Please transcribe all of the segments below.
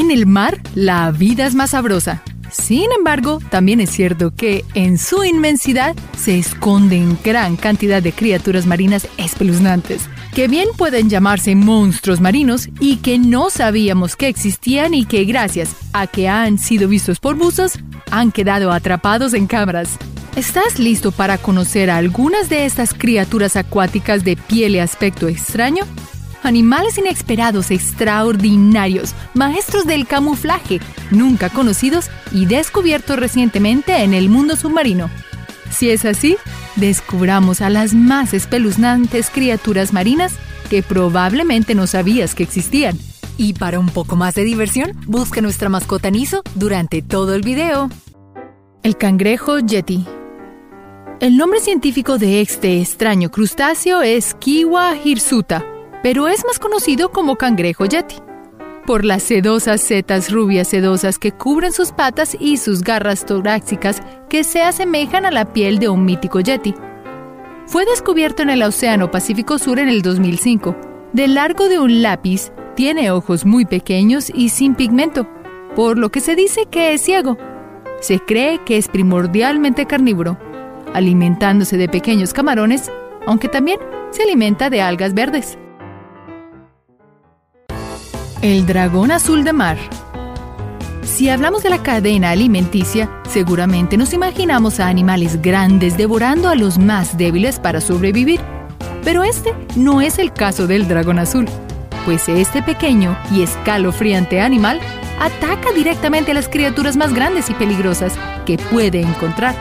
En el mar, la vida es más sabrosa. Sin embargo, también es cierto que en su inmensidad se esconden gran cantidad de criaturas marinas espeluznantes, que bien pueden llamarse monstruos marinos y que no sabíamos que existían y que gracias a que han sido vistos por buzos, han quedado atrapados en cámaras. ¿Estás listo para conocer a algunas de estas criaturas acuáticas de piel y aspecto extraño? Animales inesperados, extraordinarios, maestros del camuflaje, nunca conocidos y descubiertos recientemente en el mundo submarino. Si es así, descubramos a las más espeluznantes criaturas marinas que probablemente no sabías que existían. Y para un poco más de diversión, busca nuestra mascota Niso durante todo el video. El cangrejo Yeti el nombre científico de este extraño crustáceo es Kiwa hirsuta, pero es más conocido como cangrejo yeti, por las sedosas setas rubias sedosas que cubren sus patas y sus garras torácicas que se asemejan a la piel de un mítico yeti. Fue descubierto en el Océano Pacífico Sur en el 2005. Del largo de un lápiz, tiene ojos muy pequeños y sin pigmento, por lo que se dice que es ciego. Se cree que es primordialmente carnívoro alimentándose de pequeños camarones, aunque también se alimenta de algas verdes. El dragón azul de mar. Si hablamos de la cadena alimenticia, seguramente nos imaginamos a animales grandes devorando a los más débiles para sobrevivir. Pero este no es el caso del dragón azul, pues este pequeño y escalofriante animal ataca directamente a las criaturas más grandes y peligrosas que puede encontrar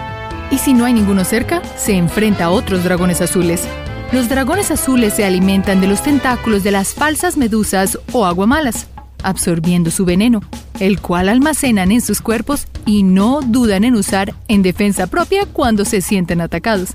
y si no hay ninguno cerca, se enfrenta a otros dragones azules. Los dragones azules se alimentan de los tentáculos de las falsas medusas o aguamalas, absorbiendo su veneno, el cual almacenan en sus cuerpos y no dudan en usar en defensa propia cuando se sienten atacados.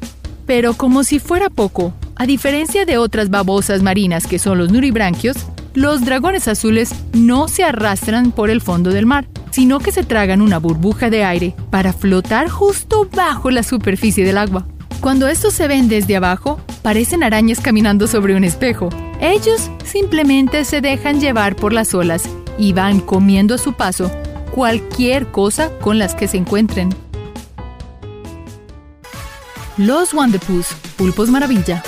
Pero como si fuera poco, a diferencia de otras babosas marinas que son los nuribranquios, los dragones azules no se arrastran por el fondo del mar, sino que se tragan una burbuja de aire para flotar justo bajo la superficie del agua. Cuando estos se ven desde abajo, parecen arañas caminando sobre un espejo. Ellos simplemente se dejan llevar por las olas y van comiendo a su paso cualquier cosa con las que se encuentren. Los Wandepus, pulpos maravilla.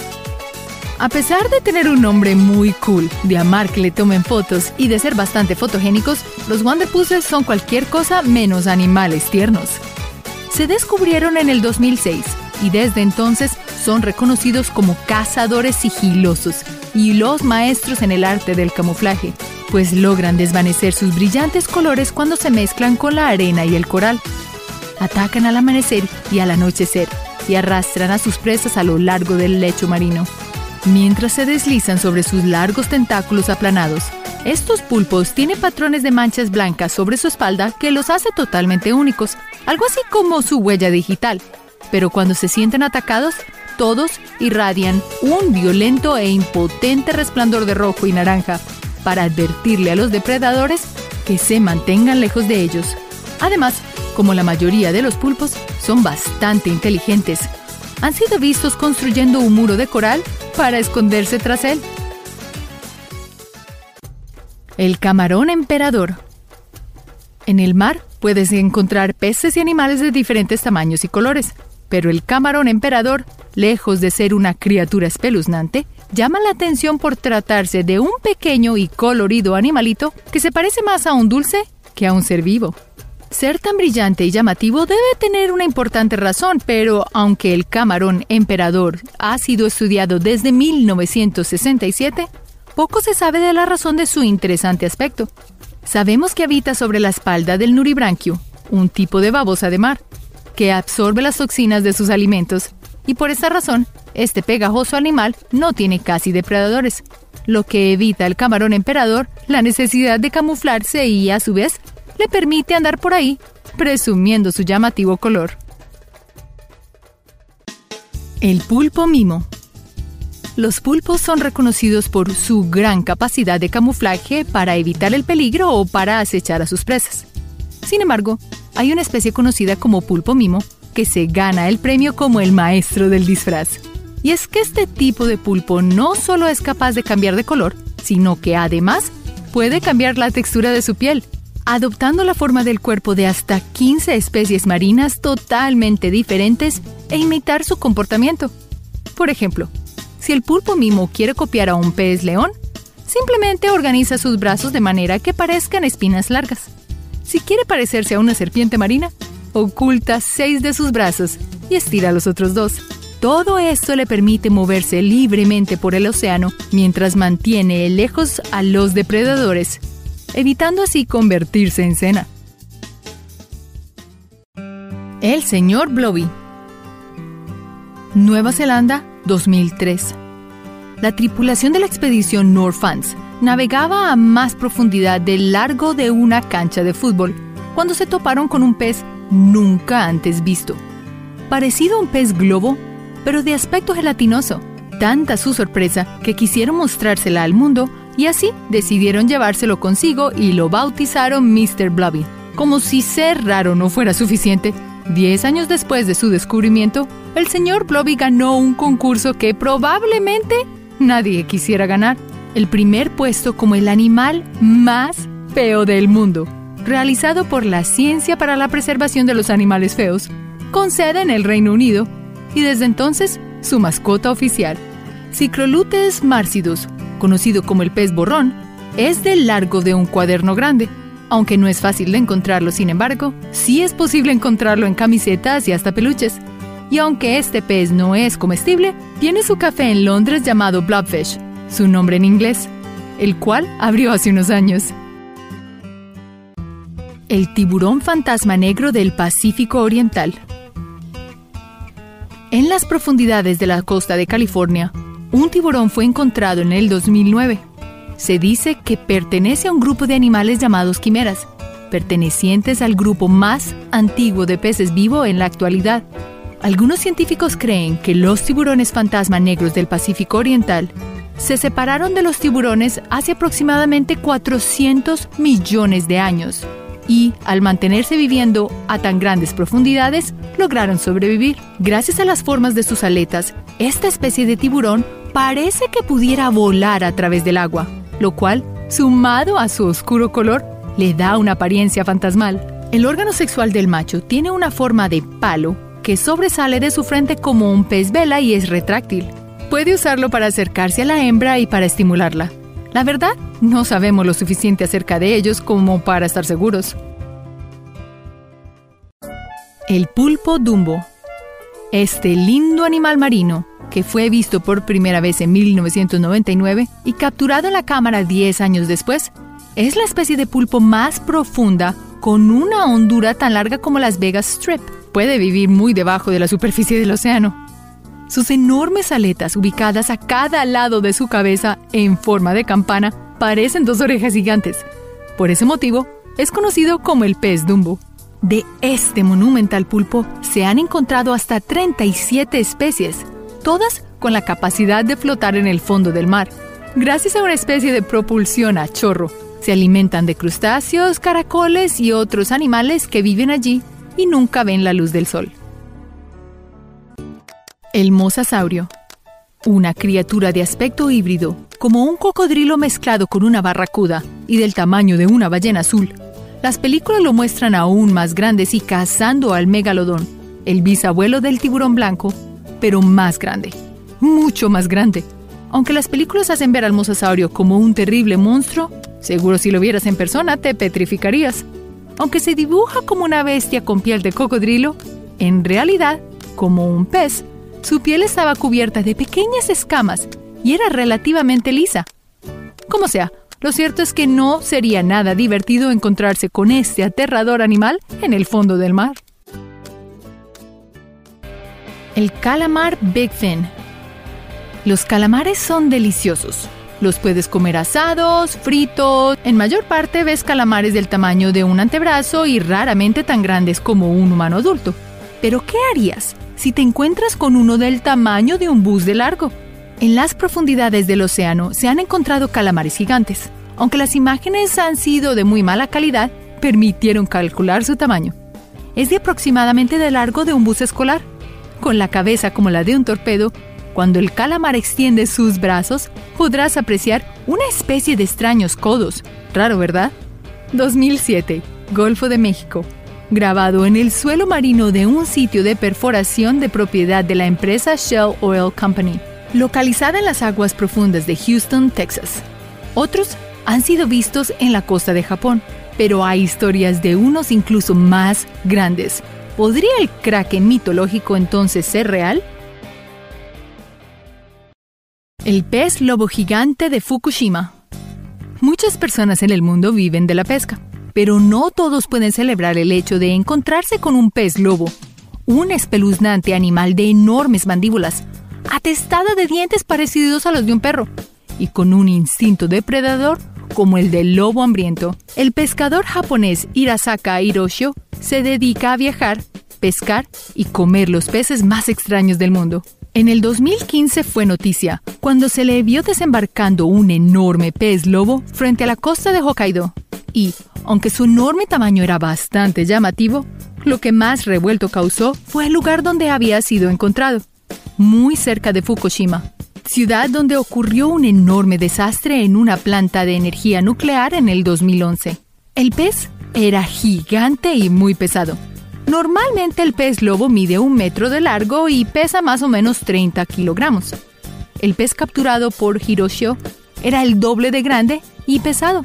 A pesar de tener un nombre muy cool, de amar que le tomen fotos y de ser bastante fotogénicos, los Wonderpuzzles son cualquier cosa menos animales tiernos. Se descubrieron en el 2006 y desde entonces son reconocidos como cazadores sigilosos y los maestros en el arte del camuflaje, pues logran desvanecer sus brillantes colores cuando se mezclan con la arena y el coral. Atacan al amanecer y al anochecer y arrastran a sus presas a lo largo del lecho marino mientras se deslizan sobre sus largos tentáculos aplanados. Estos pulpos tienen patrones de manchas blancas sobre su espalda que los hace totalmente únicos, algo así como su huella digital. Pero cuando se sienten atacados, todos irradian un violento e impotente resplandor de rojo y naranja para advertirle a los depredadores que se mantengan lejos de ellos. Además, como la mayoría de los pulpos son bastante inteligentes, han sido vistos construyendo un muro de coral para esconderse tras él. El camarón emperador. En el mar puedes encontrar peces y animales de diferentes tamaños y colores, pero el camarón emperador, lejos de ser una criatura espeluznante, llama la atención por tratarse de un pequeño y colorido animalito que se parece más a un dulce que a un ser vivo. Ser tan brillante y llamativo debe tener una importante razón, pero aunque el camarón emperador ha sido estudiado desde 1967, poco se sabe de la razón de su interesante aspecto. Sabemos que habita sobre la espalda del nuribranquio, un tipo de babosa de mar, que absorbe las toxinas de sus alimentos, y por esta razón, este pegajoso animal no tiene casi depredadores, lo que evita al camarón emperador la necesidad de camuflarse y, a su vez, le permite andar por ahí presumiendo su llamativo color. El pulpo mimo. Los pulpos son reconocidos por su gran capacidad de camuflaje para evitar el peligro o para acechar a sus presas. Sin embargo, hay una especie conocida como pulpo mimo que se gana el premio como el maestro del disfraz. Y es que este tipo de pulpo no solo es capaz de cambiar de color, sino que además puede cambiar la textura de su piel adoptando la forma del cuerpo de hasta 15 especies marinas totalmente diferentes e imitar su comportamiento. Por ejemplo, si el pulpo mimo quiere copiar a un pez león, simplemente organiza sus brazos de manera que parezcan espinas largas. Si quiere parecerse a una serpiente marina, oculta seis de sus brazos y estira los otros dos. Todo esto le permite moverse libremente por el océano mientras mantiene lejos a los depredadores, evitando así convertirse en cena. El señor Blobby Nueva Zelanda, 2003 La tripulación de la expedición Norfans navegaba a más profundidad del largo de una cancha de fútbol cuando se toparon con un pez nunca antes visto. Parecido a un pez globo, pero de aspecto gelatinoso. Tanta su sorpresa que quisieron mostrársela al mundo y así decidieron llevárselo consigo y lo bautizaron Mr. Blobby. Como si ser raro no fuera suficiente, diez años después de su descubrimiento, el señor Blobby ganó un concurso que probablemente nadie quisiera ganar. El primer puesto como el animal más feo del mundo, realizado por la Ciencia para la Preservación de los Animales Feos, con sede en el Reino Unido y desde entonces su mascota oficial. Cicrolutes marcidus, conocido como el pez borrón, es del largo de un cuaderno grande. Aunque no es fácil de encontrarlo, sin embargo, sí es posible encontrarlo en camisetas y hasta peluches. Y aunque este pez no es comestible, tiene su café en Londres llamado Blobfish, su nombre en inglés, el cual abrió hace unos años. El tiburón fantasma negro del Pacífico Oriental en las profundidades de la costa de California, un tiburón fue encontrado en el 2009. Se dice que pertenece a un grupo de animales llamados quimeras, pertenecientes al grupo más antiguo de peces vivo en la actualidad. Algunos científicos creen que los tiburones fantasma negros del Pacífico Oriental se separaron de los tiburones hace aproximadamente 400 millones de años y, al mantenerse viviendo a tan grandes profundidades, lograron sobrevivir. Gracias a las formas de sus aletas, esta especie de tiburón parece que pudiera volar a través del agua, lo cual, sumado a su oscuro color, le da una apariencia fantasmal. El órgano sexual del macho tiene una forma de palo que sobresale de su frente como un pez vela y es retráctil. Puede usarlo para acercarse a la hembra y para estimularla. La verdad, no sabemos lo suficiente acerca de ellos como para estar seguros. El pulpo Dumbo. Este lindo animal marino, que fue visto por primera vez en 1999 y capturado en la cámara 10 años después, es la especie de pulpo más profunda con una hondura tan larga como las Vegas Strip. Puede vivir muy debajo de la superficie del océano. Sus enormes aletas ubicadas a cada lado de su cabeza en forma de campana parecen dos orejas gigantes. Por ese motivo, es conocido como el pez Dumbo. De este monumental pulpo se han encontrado hasta 37 especies, todas con la capacidad de flotar en el fondo del mar. Gracias a una especie de propulsión a chorro, se alimentan de crustáceos, caracoles y otros animales que viven allí y nunca ven la luz del sol. El mosasaurio. Una criatura de aspecto híbrido, como un cocodrilo mezclado con una barracuda y del tamaño de una ballena azul. Las películas lo muestran aún más grandes y cazando al megalodón, el bisabuelo del tiburón blanco, pero más grande, mucho más grande. Aunque las películas hacen ver al mosasaurio como un terrible monstruo, seguro si lo vieras en persona te petrificarías. Aunque se dibuja como una bestia con piel de cocodrilo, en realidad, como un pez, su piel estaba cubierta de pequeñas escamas y era relativamente lisa. Como sea, lo cierto es que no sería nada divertido encontrarse con este aterrador animal en el fondo del mar. El calamar Big Fin. Los calamares son deliciosos. Los puedes comer asados, fritos. En mayor parte ves calamares del tamaño de un antebrazo y raramente tan grandes como un humano adulto. Pero ¿qué harías si te encuentras con uno del tamaño de un bus de largo. En las profundidades del océano se han encontrado calamares gigantes. Aunque las imágenes han sido de muy mala calidad, permitieron calcular su tamaño. Es de aproximadamente de largo de un bus escolar. Con la cabeza como la de un torpedo, cuando el calamar extiende sus brazos, podrás apreciar una especie de extraños codos. Raro, ¿verdad? 2007. Golfo de México. Grabado en el suelo marino de un sitio de perforación de propiedad de la empresa Shell Oil Company, localizada en las aguas profundas de Houston, Texas. Otros han sido vistos en la costa de Japón, pero hay historias de unos incluso más grandes. ¿Podría el kraken mitológico entonces ser real? El pez lobo gigante de Fukushima. Muchas personas en el mundo viven de la pesca, pero no todos pueden celebrar el hecho de encontrarse con un pez lobo, un espeluznante animal de enormes mandíbulas, atestada de dientes parecidos a los de un perro, y con un instinto depredador como el del lobo hambriento. El pescador japonés Hirasaka Hiroshio se dedica a viajar, pescar y comer los peces más extraños del mundo. En el 2015 fue noticia cuando se le vio desembarcando un enorme pez lobo frente a la costa de Hokkaido. Y, aunque su enorme tamaño era bastante llamativo, lo que más revuelto causó fue el lugar donde había sido encontrado, muy cerca de Fukushima, ciudad donde ocurrió un enorme desastre en una planta de energía nuclear en el 2011. El pez era gigante y muy pesado Normalmente el pez lobo mide un metro de largo y pesa más o menos 30 kilogramos. El pez capturado por Hiroshio era el doble de grande y pesado.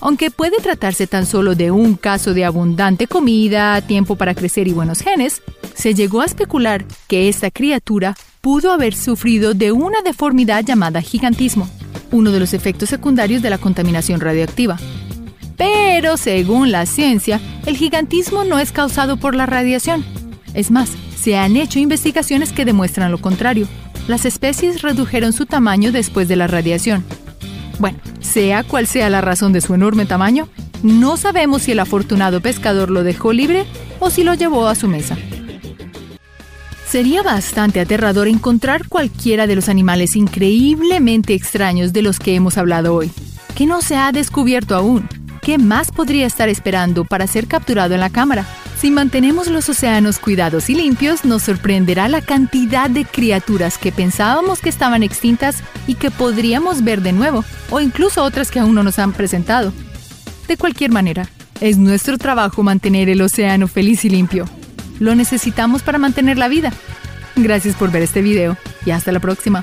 Aunque puede tratarse tan solo de un caso de abundante comida, tiempo para crecer y buenos genes, se llegó a especular que esta criatura pudo haber sufrido de una deformidad llamada gigantismo, uno de los efectos secundarios de la contaminación radioactiva. Pero según la ciencia, el gigantismo no es causado por la radiación. Es más, se han hecho investigaciones que demuestran lo contrario. Las especies redujeron su tamaño después de la radiación. Bueno, sea cual sea la razón de su enorme tamaño, no sabemos si el afortunado pescador lo dejó libre o si lo llevó a su mesa. Sería bastante aterrador encontrar cualquiera de los animales increíblemente extraños de los que hemos hablado hoy, que no se ha descubierto aún. ¿Qué más podría estar esperando para ser capturado en la cámara? Si mantenemos los océanos cuidados y limpios, nos sorprenderá la cantidad de criaturas que pensábamos que estaban extintas y que podríamos ver de nuevo, o incluso otras que aún no nos han presentado. De cualquier manera, es nuestro trabajo mantener el océano feliz y limpio. Lo necesitamos para mantener la vida. Gracias por ver este video y hasta la próxima.